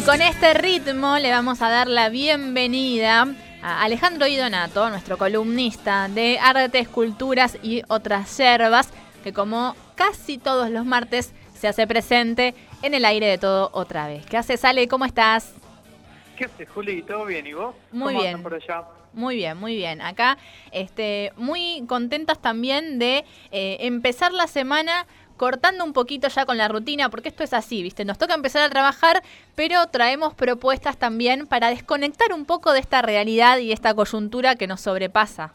Y con este ritmo le vamos a dar la bienvenida a Alejandro Idonato, nuestro columnista de arte, esculturas y otras yerbas, que como casi todos los martes se hace presente en el aire de todo otra vez. ¿Qué haces, Ale? ¿Cómo estás? ¿Qué haces, Juli? ¿Todo bien? ¿Y vos? Muy ¿Cómo bien. por allá? Muy bien, muy bien. Acá, este, muy contentas también de eh, empezar la semana cortando un poquito ya con la rutina, porque esto es así, ¿viste? Nos toca empezar a trabajar, pero traemos propuestas también para desconectar un poco de esta realidad y esta coyuntura que nos sobrepasa.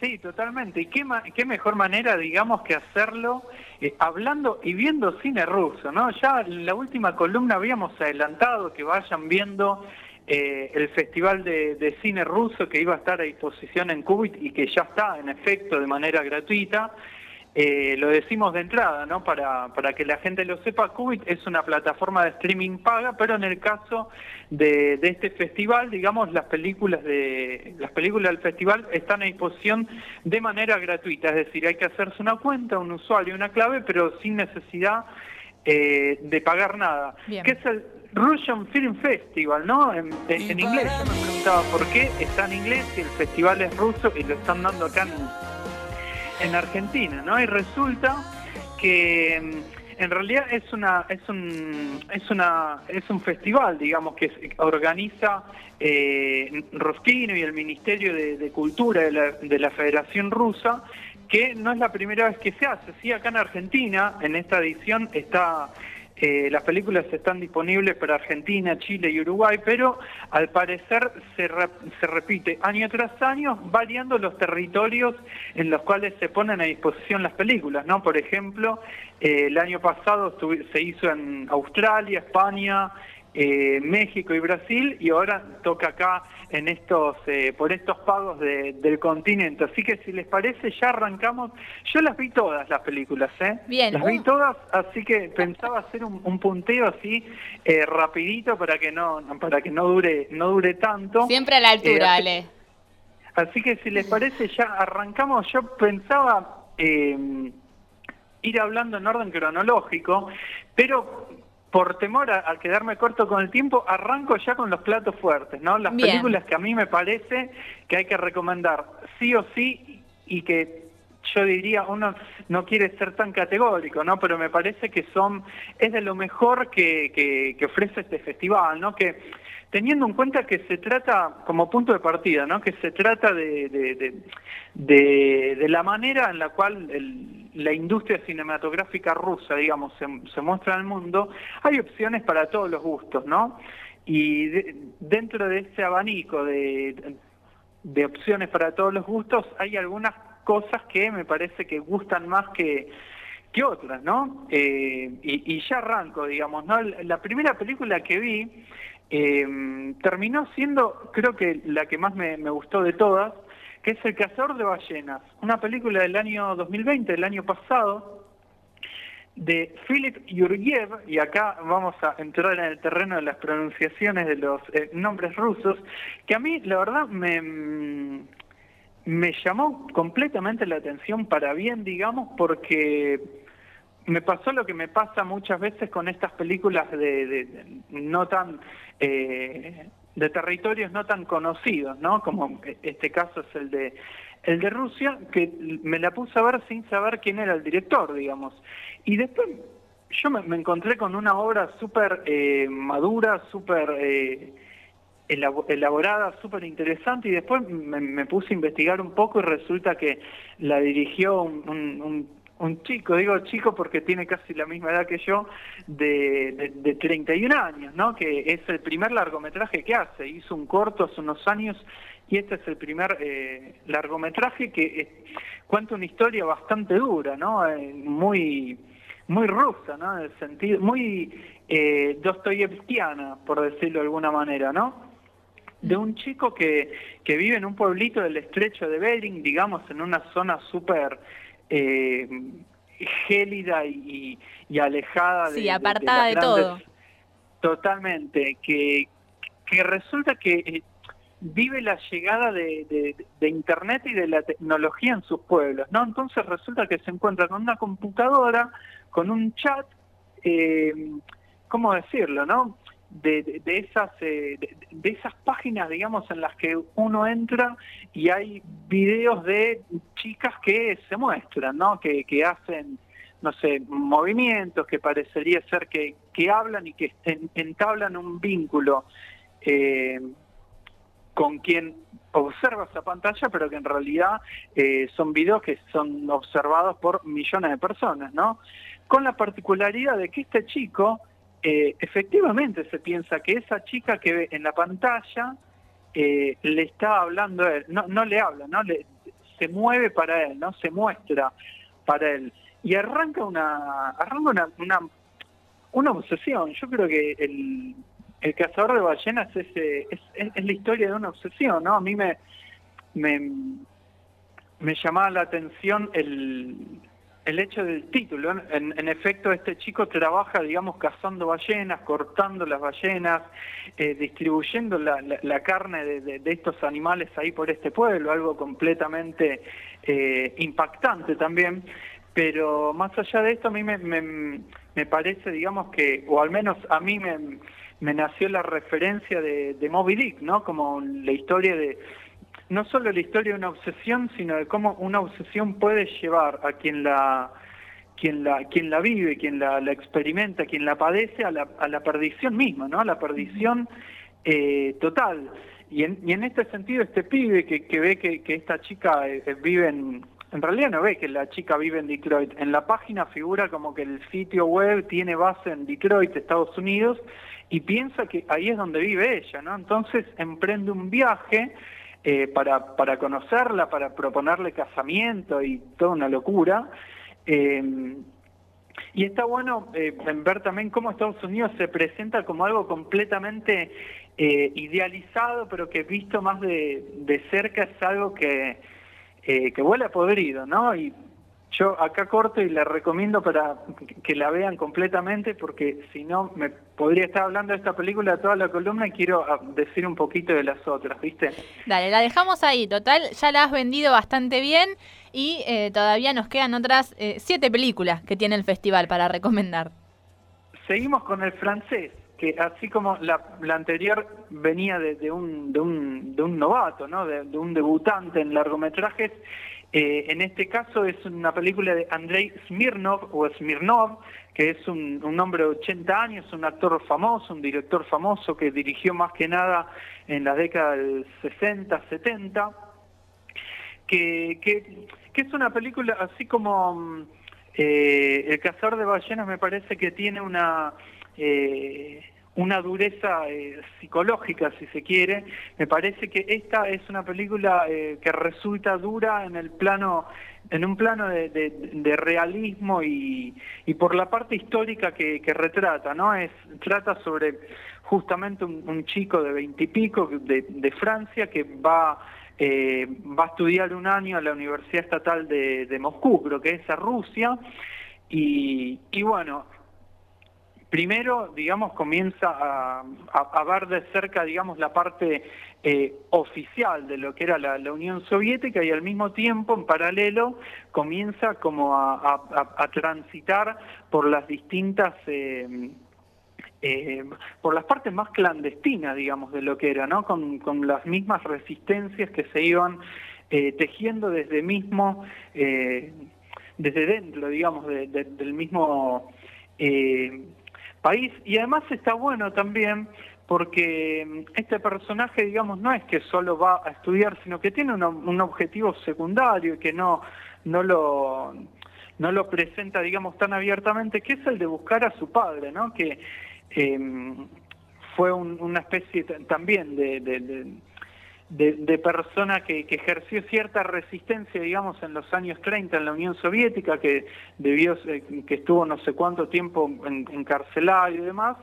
Sí, totalmente. ¿Y qué, mejor manera, digamos, que hacerlo eh, hablando y viendo cine ruso, ¿no? Ya en la última columna habíamos adelantado que vayan viendo eh, el Festival de Cine Ruso que iba a estar a disposición en Cubit y que ya está, en efecto, de manera gratuita. Eh, lo decimos de entrada, ¿no? Para, para que la gente lo sepa, Qubit es una plataforma de streaming paga, pero en el caso de, de este festival, digamos, las películas de las películas del festival están a disposición de manera gratuita, es decir, hay que hacerse una cuenta, un usuario, una clave, pero sin necesidad eh, de pagar nada. Bien. Que es el Russian Film Festival, ¿no? En, en- en inglés. Yo me preguntaba por qué está en inglés si el festival es ruso y lo están dando acá en en Argentina, ¿no? Y resulta que mm, en realidad es una es un es una es un festival, digamos, que organiza eh, y el Ministerio de, de Cultura de la, de la Federación Rusa, que no es la primera vez que se hace. Sí, acá en Argentina, en esta edición está eh, las películas están disponibles para Argentina, Chile y Uruguay, pero al parecer se, re- se repite año tras año, variando los territorios en los cuales se ponen a disposición las películas, ¿no? Por ejemplo, eh, el año pasado se hizo en Australia, España, eh, México y Brasil, y ahora toca acá en estos, eh, por estos pagos de- del continente. Así que si les parece, ya arrancamos. Yo las vi todas las películas, ¿eh? Bien, Las vi un- todas, así que pensaba hacer un, un punteo así eh, rapidito para que no para que no dure no dure tanto. Siempre a la altura, Eh, Ale. Así que si les parece ya arrancamos. Yo pensaba eh, ir hablando en orden cronológico, pero por temor a, a quedarme corto con el tiempo, arranco ya con los platos fuertes, ¿no? Las Bien. películas que a mí me parece que hay que recomendar sí o sí y que yo diría, uno no quiere ser tan categórico, ¿no? Pero me parece que son, es de lo mejor que, que, que ofrece este festival, ¿no? Que teniendo en cuenta que se trata, como punto de partida, ¿no? Que se trata de, de, de, de- de la manera en la cual el- la industria cinematográfica rusa, digamos, se, se muestra al mundo, hay opciones para todos los gustos, ¿no? Y de- dentro de ese abanico de, de opciones para todos los gustos, hay algunas cosas que me parece que gustan más que, que otras, ¿no? Eh, y, y ya arranco, digamos, ¿no? La primera película que vi eh, terminó siendo, creo que la que más me, me gustó de todas, que es El Cazador de Ballenas, una película del año 2020, el año pasado, de Philip Yurgiev, y acá vamos a entrar en el terreno de las pronunciaciones de los eh, nombres rusos, que a mí la verdad me, mm, me llamó completamente la atención para bien, digamos, porque me pasó lo que me pasa muchas veces con estas películas de- de no tan eh, de territorios no tan conocidos, ¿no? Como este caso es el de el de Rusia, que me la puse a ver sin saber quién era el director, digamos. Y después yo me, encontré con una obra súper eh, madura, súper eh, elabo- elaborada, súper interesante, y después me, puse a investigar un poco y resulta que la dirigió un- un chico, digo chico porque tiene casi la misma edad que yo, de, de, de 31 años, ¿no? Que es el primer largometraje que hace. Hizo un corto hace unos años y este es el primer eh, largometraje que cuenta una historia bastante dura, ¿no? Eh, muy muy rusa, ¿no? En el sentido, muy eh, dostoyevskiana, por decirlo de alguna manera, ¿no? De un chico que, que vive en un pueblito del estrecho de Bering, digamos, en una zona súper eh, gélida y, y alejada de, Sí, de- de apartada las de todo. Totalmente, que, que resulta que eh, vive la llegada de, de- de Internet y de la tecnología en sus pueblos, ¿no? Entonces resulta que se encuentra con una computadora, con un chat, eh, ¿cómo decirlo, no? De, esas de, esas páginas digamos en las que uno entra y hay videos de chicas que se muestran no que, que hacen no sé movimientos que parecería ser que, que hablan y que entablan un vínculo eh, con quien observa esa pantalla, pero que en realidad eh, son videos que son observados por millones de personas, ¿no? Con la particularidad de que este chico, eh, efectivamente se piensa que esa chica que ve en la pantalla eh, le está hablando a él, no, no le habla, ¿no? Le, se mueve para él, ¿no? Se muestra para él. Y arranca una, arranca una, una, una obsesión. Yo creo que el, cazador de ballenas es, eh, es, es, la historia de una obsesión, ¿no? A mí me, me, me llamaba la atención el, el hecho del título. En, en, efecto, este chico trabaja, digamos, cazando ballenas, cortando las ballenas, eh, distribuyendo la, la, carne de, de, estos animales ahí por este pueblo, algo completamente eh, impactante también. Pero más allá de esto, a mí me, me, me parece, digamos, que, o al menos a mí me me nació la referencia de, de Moby Dick, ¿no? Como la historia de, no solo la historia de una obsesión, sino de cómo una obsesión puede llevar a quien la quien la quien la vive, quien la, experimenta, quien la padece a la, a la perdición misma, ¿no? A la perdición eh, total. Y en, y en este sentido, este pibe que, que ve que, que esta chica eh, vive en, en realidad no ve que la chica vive en Detroit. En la página figura como que el sitio web tiene base en Detroit, Estados Unidos, y piensa que ahí es donde vive ella, ¿no? Entonces emprende un viaje eh, para, para conocerla, para proponerle casamiento y toda una locura. Eh, y está bueno eh, ver también cómo Estados Unidos se presenta como algo completamente idealizado, pero que visto más de, de cerca es algo que, que huele a podrido, ¿no? Y yo acá corto y la recomiendo para que la vean completamente porque si no me podría estar hablando de esta película toda la columna y quiero ah, decir un poquito de las otras, ¿viste? Dale, la dejamos ahí, total, ya la has vendido bastante bien y eh, todavía nos quedan otras eh, siete películas que tiene el festival para recomendar. Seguimos con el francés, que así como la, anterior venía de, un, de, un, de un novato, ¿no? de un debutante en largometrajes, eh, en este caso es una película de Andrei Smirnov o Smirnov, que es un, hombre de 80 años, un actor famoso, un director famoso que dirigió más que nada en la década del 60, 70, que, que, es una película así como eh, El cazador de ballenas me parece que tiene una... Eh, una dureza eh, psicológica, si se quiere. Me parece que esta es una película eh, que resulta dura en el plano, en un plano de, realismo y, y, por la parte histórica que, retrata, ¿no? Es, trata sobre justamente un, chico de veintipico de, de Francia que va eh, va a estudiar un año a la Universidad Estatal de, de Moscú, creo que es a Rusia, y, y bueno, Primero, digamos, comienza a, ver de cerca, digamos, la parte eh, oficial de lo que era la, Unión Soviética y al mismo tiempo, en paralelo, comienza como a, transitar por las distintas... Eh, eh, por las partes más clandestinas, digamos, de lo que era, ¿no? Con, las mismas resistencias que se iban tejiendo desde mismo, desde dentro, digamos, del mismo país. Y además está bueno también porque mm, este personaje, digamos, no es que solo va a estudiar, sino que tiene un, objetivo secundario y que no, no lo no lo presenta, digamos, tan abiertamente, que es el de buscar a su padre, ¿no? Que em, fue una especie también de de, persona que, ejerció cierta resistencia, digamos, en los años 30 en la Unión Soviética, que debió, que estuvo no sé cuánto tiempo encarcelado y demás,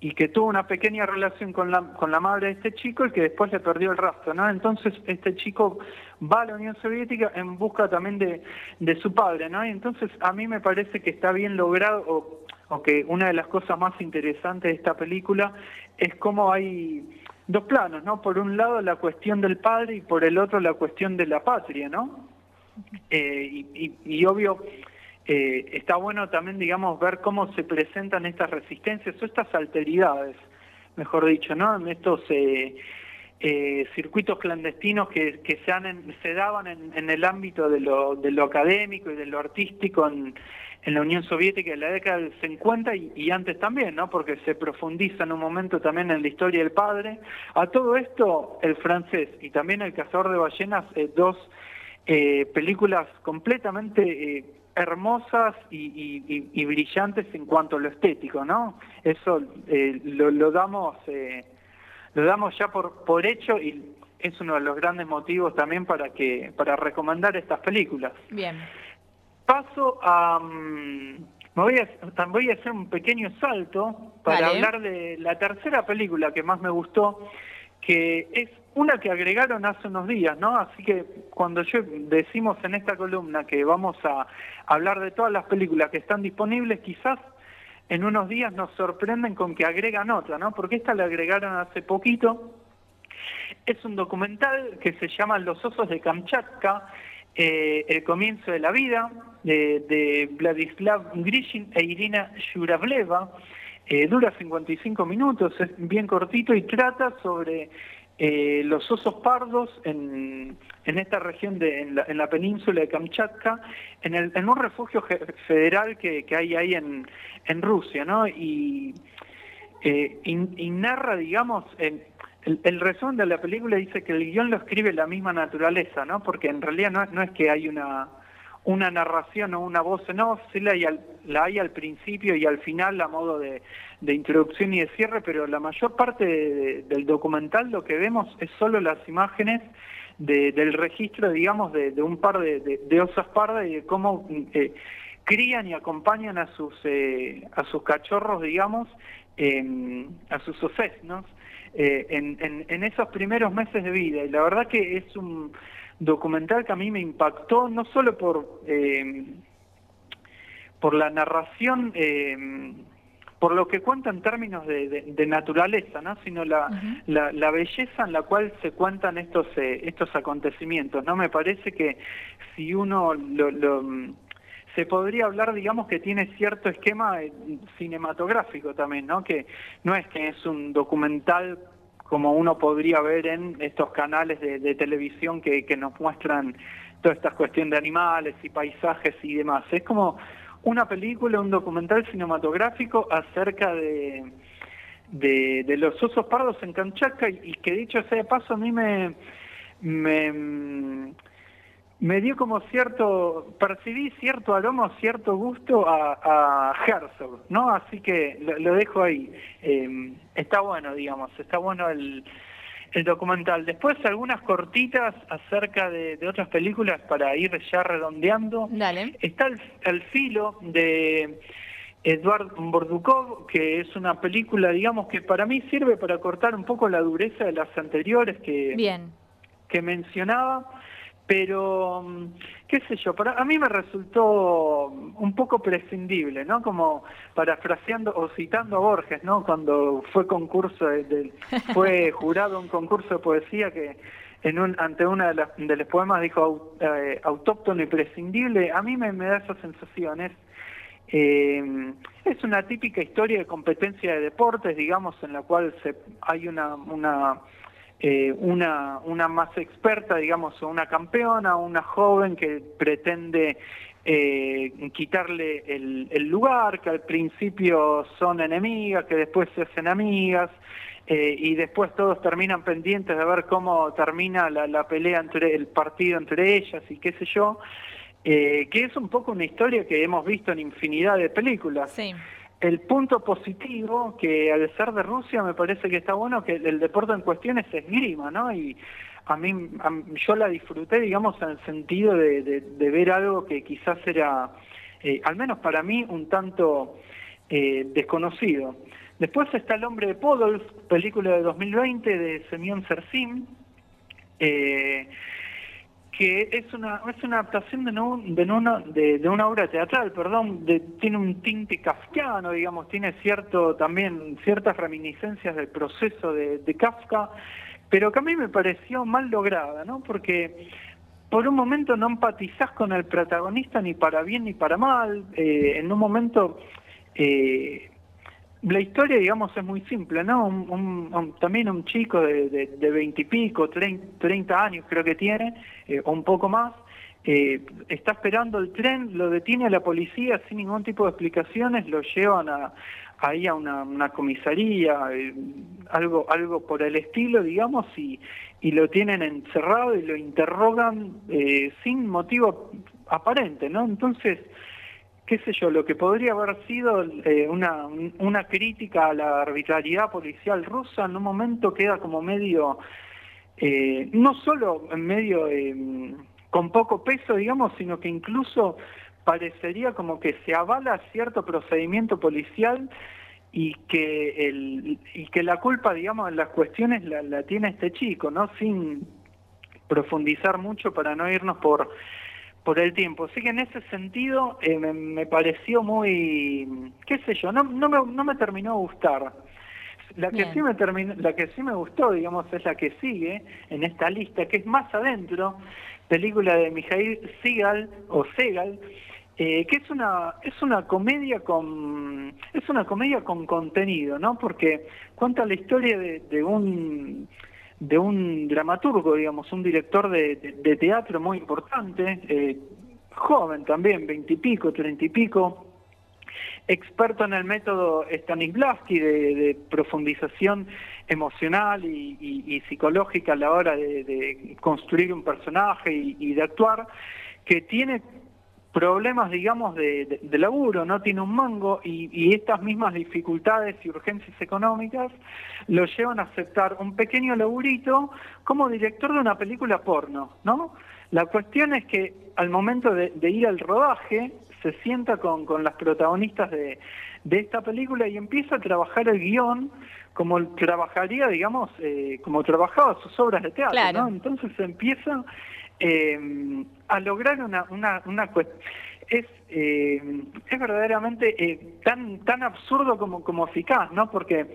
y que tuvo una pequeña relación con la, con la madre de este chico y que después le perdió el rastro, ¿no? Entonces este chico va a la Unión Soviética en busca también de, de su padre, ¿no? Y entonces a mí me parece que está bien logrado, o, o que una de las cosas más interesantes de esta película es cómo hay dos planos, ¿no? Por un lado la cuestión del padre y por el otro la cuestión de la patria, ¿no? Eh, y, obvio, eh, está bueno también, digamos, ver cómo se presentan estas resistencias o estas alteridades. mejor dicho, ¿no? En estos eh, eh, circuitos clandestinos que, que se, han se daban en, en, el ámbito de lo, de lo académico y de lo artístico en, en la Unión Soviética en la década del 50 y, antes también, ¿no? Porque se profundiza en un momento también en la historia del padre. A todo esto, el francés y también el cazador de ballenas, eh, dos eh, películas completamente eh, hermosas y, y, brillantes en cuanto a lo estético, ¿no? Eso eh, lo, lo, damos lo damos ya por por hecho y es uno de los grandes motivos también para que para recomendar estas películas. Bien paso a... Mm, me voy a, voy a hacer un pequeño salto para Vale. hablar de la tercera película que más me gustó, que es una que agregaron hace unos días, ¿no? Así que cuando yo decimos en esta columna que vamos a hablar de todas las películas que están disponibles, quizás en unos días nos sorprenden con que agregan otra, ¿no? Porque esta la agregaron hace poquito. Es un documental que se llama Los osos de Kamchatka, eh, El comienzo de la vida, de, de Vladislav Grishin e Irina Yuravleva. Eh, dura 55 minutos, es bien cortito y trata sobre eh, los osos pardos en, en esta región, de, en, la, en la península de Kamchatka, en, el, en un refugio federal que, que, hay ahí en, en Rusia, ¿no? Y, eh, y, y narra, digamos, en, el, resumen de la película dice que el guion lo escribe la misma naturaleza, ¿no? Porque en realidad no, no es que hay una una narración o una voz off, sí la hay, al, la hay al principio y al final a modo de, de introducción y de cierre, pero la mayor parte de, de, del documental lo que vemos es solo las imágenes de, del registro, digamos, de, un par de, osas pardas y de cómo eh, crían y acompañan a sus, eh, a sus cachorros, digamos, eh, a sus ofes, ¿no? En, en, en esos primeros meses de vida. Y la verdad que es un documental que a mí me impactó no solo por eh, por la narración eh, por lo que cuenta en términos de, de, de naturaleza no sino la, uh -huh. la, la belleza en la cual se cuentan estos eh, estos acontecimientos no me parece que si uno lo, lo se podría hablar, digamos, que tiene cierto esquema cinematográfico también, ¿no? Que no es que es un documental como uno podría ver en estos canales de, de televisión que, que, nos muestran todas estas cuestiones de animales y paisajes y demás. Es como una película, un documental cinematográfico acerca de, de, los osos pardos en Kamchatka y, que dicho sea de paso a mí me me dio como cierto, percibí cierto aroma, cierto gusto a, a Herzog, ¿no? Así que lo, lo dejo ahí. Eh, está bueno, digamos, está bueno el, el documental. Después algunas cortitas acerca de, de, otras películas para ir ya redondeando. Dale. Está el, el filo de Eduard Bordukov, que es una película, digamos, que para mí sirve para cortar un poco la dureza de las anteriores que, Bien. que mencionaba pero qué sé yo, para a mí me resultó un poco prescindible, ¿no? Como parafraseando o citando a Borges, ¿no? Cuando fue concurso de, de fue jurado un concurso de poesía que en un ante una de, las, de los poemas dijo eh, autóctono y prescindible, a mí me, me da esas sensaciones. Eh, es una típica historia de competencia de deportes, digamos, en la cual se, hay una, una eh, una, una más experta, digamos, una campeona, una joven que pretende eh, quitarle el, el, lugar, que al principio son enemigas, que después se hacen amigas, eh, y después todos terminan pendientes de ver cómo termina la, la pelea entre el partido entre ellas y qué sé yo, que es un poco una historia que hemos visto en infinidad de películas. Sí el punto positivo que al ser de Rusia me parece que está bueno que el deporte en cuestión es esgrima, ¿no? Y a mí, a, yo la disfruté, digamos, en el sentido de, ver algo que quizás era, eh, al menos para mí, un tanto eh, desconocido. Después está El hombre de Podolsk, película de 2020 de Semyon Sersim, eh, que es una es una adaptación de, no, de, una, de, una obra teatral, perdón, de, tiene un tinte kafkiano, digamos, tiene cierto también ciertas reminiscencias del proceso de, de Kafka, pero que a mí me pareció mal lograda, ¿no? Porque por un momento no empatizás con el protagonista ni para bien ni para mal, eh, en un momento eh, la historia, digamos, es muy simple, ¿no? Un, también un chico de veintipico, de, 30 años creo que tiene, eh, o un poco más, eh, está esperando el tren, lo detiene la policía sin ningún tipo de explicaciones, lo llevan a, ahí a una, comisaría, eh, algo, algo por el estilo, digamos, y, y lo tienen encerrado y lo interrogan sin motivo aparente, ¿no? Entonces, qué sé yo, lo que podría haber sido eh, una, una crítica a la arbitrariedad policial rusa en un momento queda como medio, eh, no solo medio eh, con poco peso, digamos, sino que incluso parecería como que se avala cierto procedimiento policial y que el, y que la culpa, digamos, en las cuestiones la, la tiene este chico, ¿no? Sin profundizar mucho para no irnos por por el tiempo. Así que en ese sentido eh, me, pareció muy, qué sé yo, no, no, me, no me terminó de gustar. La que, sí me terminó, la que sí me gustó, digamos, es la que sigue en esta lista, que es Más Adentro, película de Mijail Segal, o Segal, eh, que es una es una comedia con es una comedia con contenido, ¿no? Porque cuenta la historia de un de un dramaturgo, digamos, un director de, teatro muy importante, eh, joven también, veintipico, treinta y pico, experto en el método Stanislavski de, profundización emocional y, psicológica a la hora de, construir un personaje y, de actuar, que tiene problemas, digamos, de, laburo, no tiene un mango y, estas mismas dificultades y urgencias económicas lo llevan a aceptar un pequeño laburito como director de una película porno, ¿no? La cuestión es que al momento de, ir al rodaje se sienta con, con las protagonistas de, esta película y empieza a trabajar el guion como trabajaría, digamos, eh, como trabajaba sus obras de teatro, ¿no? Entonces empieza eh, a lograr una, una, una cuestión. Es, eh, es verdaderamente eh, tan, tan absurdo como, como eficaz, ¿no? Porque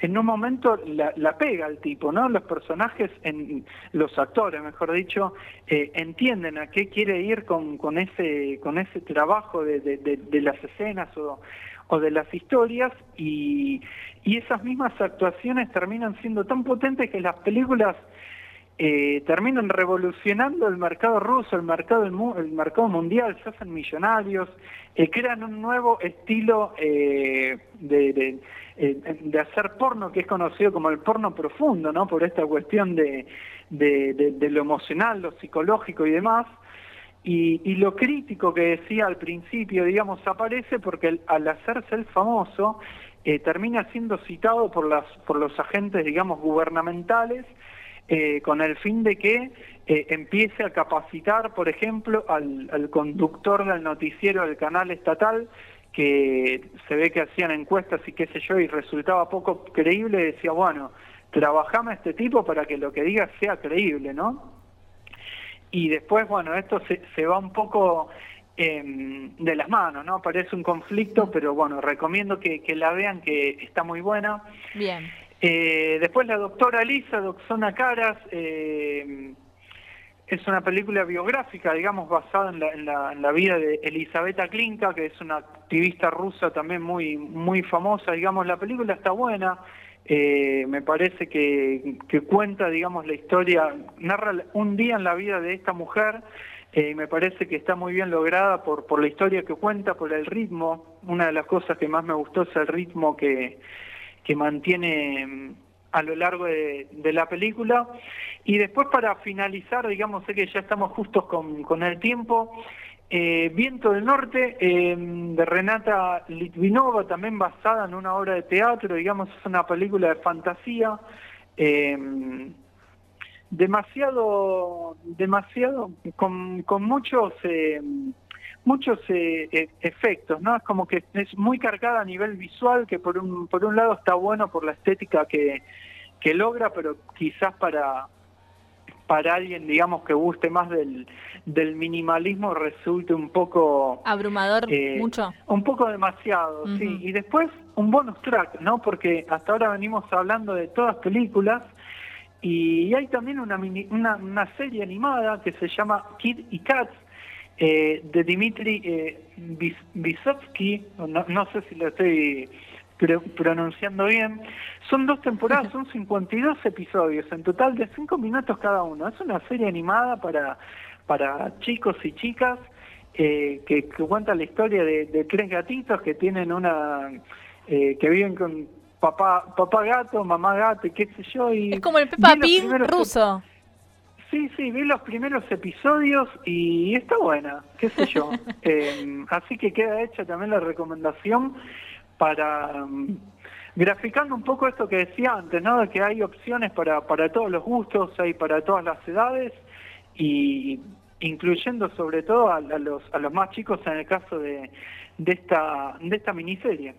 en un momento la, pega el tipo, ¿no? Los personajes, en, los actores, mejor dicho, eh, entienden a qué quiere ir con, con, ese, con ese trabajo de, de, de, las escenas o, o de las historias y, y esas mismas actuaciones terminan siendo tan potentes que las películas eh, terminan revolucionando el mercado ruso, el mercado, el, mercado mundial, se hacen millonarios, eh, crean un nuevo estilo eh, de, de, hacer porno que es conocido como el porno profundo, ¿no? Por esta cuestión de, lo emocional, lo psicológico y demás. Y, y, lo crítico que decía al principio, digamos, aparece porque al hacerse el famoso, termina siendo citado por, las, por los agentes, digamos, gubernamentales, eh, con el fin de que eh, empiece a capacitar, por ejemplo, al, conductor del noticiero del canal estatal, que se ve que hacían encuestas y qué sé yo, y resultaba poco creíble, decía, bueno, trabajame a este tipo para que lo que diga sea creíble, ¿no? Y después, bueno, esto se, se va un poco em, de las manos, ¿no? Parece un conflicto, pero bueno, recomiendo que, que la vean, que está muy buena. Bien. Eh, después la doctora Lisa, Doxona Caras, eh, es una película biográfica, digamos, basada en la, vida de Elisabetta Klinka, que es una activista rusa también muy, muy famosa, digamos, la película está buena, eh, me parece que, cuenta, digamos, la historia, narra un día en la vida de esta mujer, y me parece que está muy bien lograda por, por la historia que cuenta, por el ritmo, una de las cosas que más me gustó es el ritmo que que mantiene mm, a lo largo de, la película. Y después para finalizar, digamos, sé que ya estamos justos con, el tiempo, eh, Viento del Norte, em, de Renata Litvinova, también basada en una obra de teatro, digamos, es una película de fantasía. Em, demasiado, demasiado, con, con muchos em, muchos eh, e, efectos, ¿no? Es como que es muy cargada a nivel visual, que por un, por un lado está bueno por la estética que, que logra, pero quizás para, para alguien, digamos, que guste más del, del minimalismo resulte un poco... Abrumador, eh, mucho. Un poco demasiado, sí. Y después un bonus track, ¿no? Porque hasta ahora venimos hablando de todas películas y hay también una, una, una serie animada que se llama Kid y Cats, eh, de Dmitry eh, Vysotsky, no, sé si lo estoy pronunciando bien. Son dos temporadas, son 52 episodios, en total de 5 minutos cada uno. Es una serie animada para, para chicos y chicas eh, que, cuenta la historia de, tres gatitos que tienen una... Eh, que viven con papá papá gato, mamá gato y qué sé yo. Y es como el Peppa Pig ruso. Sí, sí, vi los primeros episodios y está buena, qué sé yo. Em, así que queda hecha también la recomendación para em, graficando un poco esto que decía antes, ¿no? De que hay opciones para, para todos los gustos, hay para todas las edades y incluyendo sobre todo a, los, a los más chicos en el caso de, de, esta, de esta miniserie.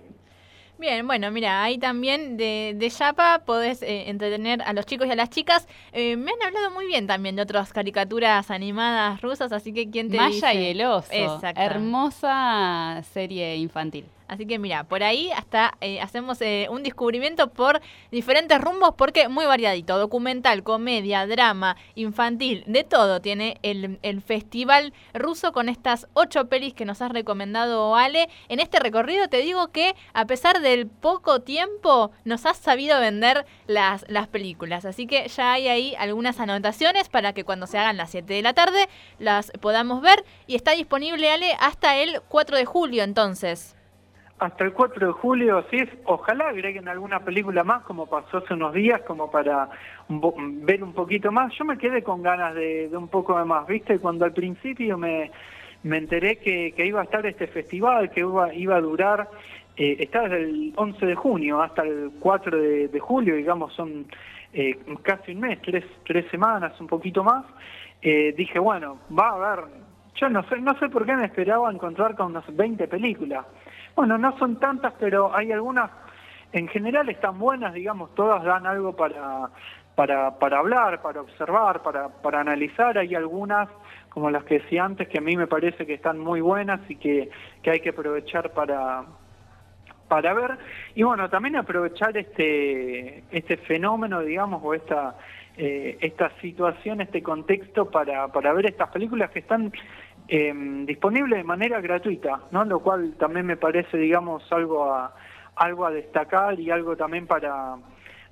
Bien, bueno, mira, ahí también de, de Yapa podés eh, entretener a los chicos y a las chicas. Eh, me han hablado muy bien también de otras caricaturas animadas rusas, así que ¿quién te Maya y el oso. Hermosa serie infantil. Así que mira, por ahí hasta eh, hacemos eh, un descubrimiento por diferentes rumbos porque muy variadito. Documental, comedia, drama, infantil, de todo tiene el, el festival ruso con estas ocho pelis que nos has recomendado Ale. En este recorrido te digo que a pesar del poco tiempo nos has sabido vender las, las películas. Así que ya hay ahí algunas anotaciones para que cuando se hagan las 7 de la tarde las podamos ver. Y está disponible Ale hasta el 4 de julio entonces hasta el 4 de julio, sí, ojalá agreguen alguna película más, como pasó hace unos días, como para ver un poquito más. Yo me quedé con ganas de, un poco de más, ¿viste? Cuando al principio me, me enteré que, iba a estar este festival, que iba, iba a durar, eh, está desde el 11 de junio hasta el 4 de, julio, digamos, son eh, casi un mes, tres, tres semanas, un poquito más. Eh, dije, bueno, va a haber, yo no sé, no sé por qué me esperaba encontrar con unas 20 películas. Bueno, no son tantas, pero hay algunas, en general están buenas, digamos, todas dan algo para, para, para hablar, para observar, para, para analizar. Hay algunas, como las que decía antes, que a mí me parece que están muy buenas y que, que hay que aprovechar para, para ver y bueno también aprovechar este este fenómeno digamos o esta eh, esta situación este contexto para, para ver estas películas que están eh, disponible de manera gratuita, ¿no? Lo cual también me parece, digamos, algo a, algo a destacar y algo también para,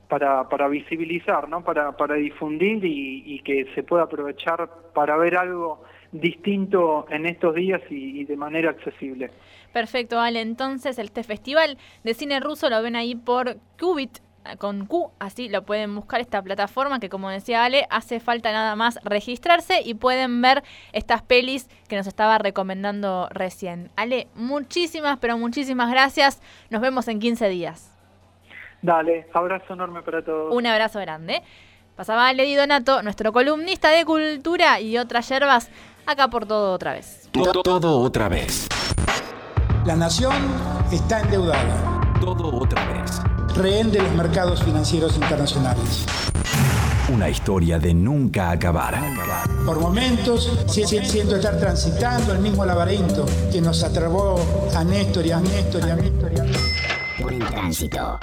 para, para visibilizar, ¿no? Para, para difundir y, que se pueda aprovechar para ver algo distinto en estos días y, y de manera accesible. Perfecto, Ale. Entonces, este festival de cine ruso lo ven ahí por Qubit con Q, así lo pueden buscar esta plataforma que como decía Ale, hace falta nada más registrarse y pueden ver estas pelis que nos estaba recomendando recién. Ale, muchísimas, pero muchísimas gracias. Nos vemos en 15 días. Dale, abrazo enorme para todos. Un abrazo grande. Pasaba Ale Di Donato, nuestro columnista de cultura y otras yerbas, acá por todo otra vez. Todo, todo otra vez. La nación está endeudada. Todo otra vez rehén de los mercados financieros internacionales. Una historia de nunca acabar. Por momentos siento estar transitando el mismo laberinto que nos atrapó a Néstor y a Néstor y a Néstor. Y a... Por tránsito.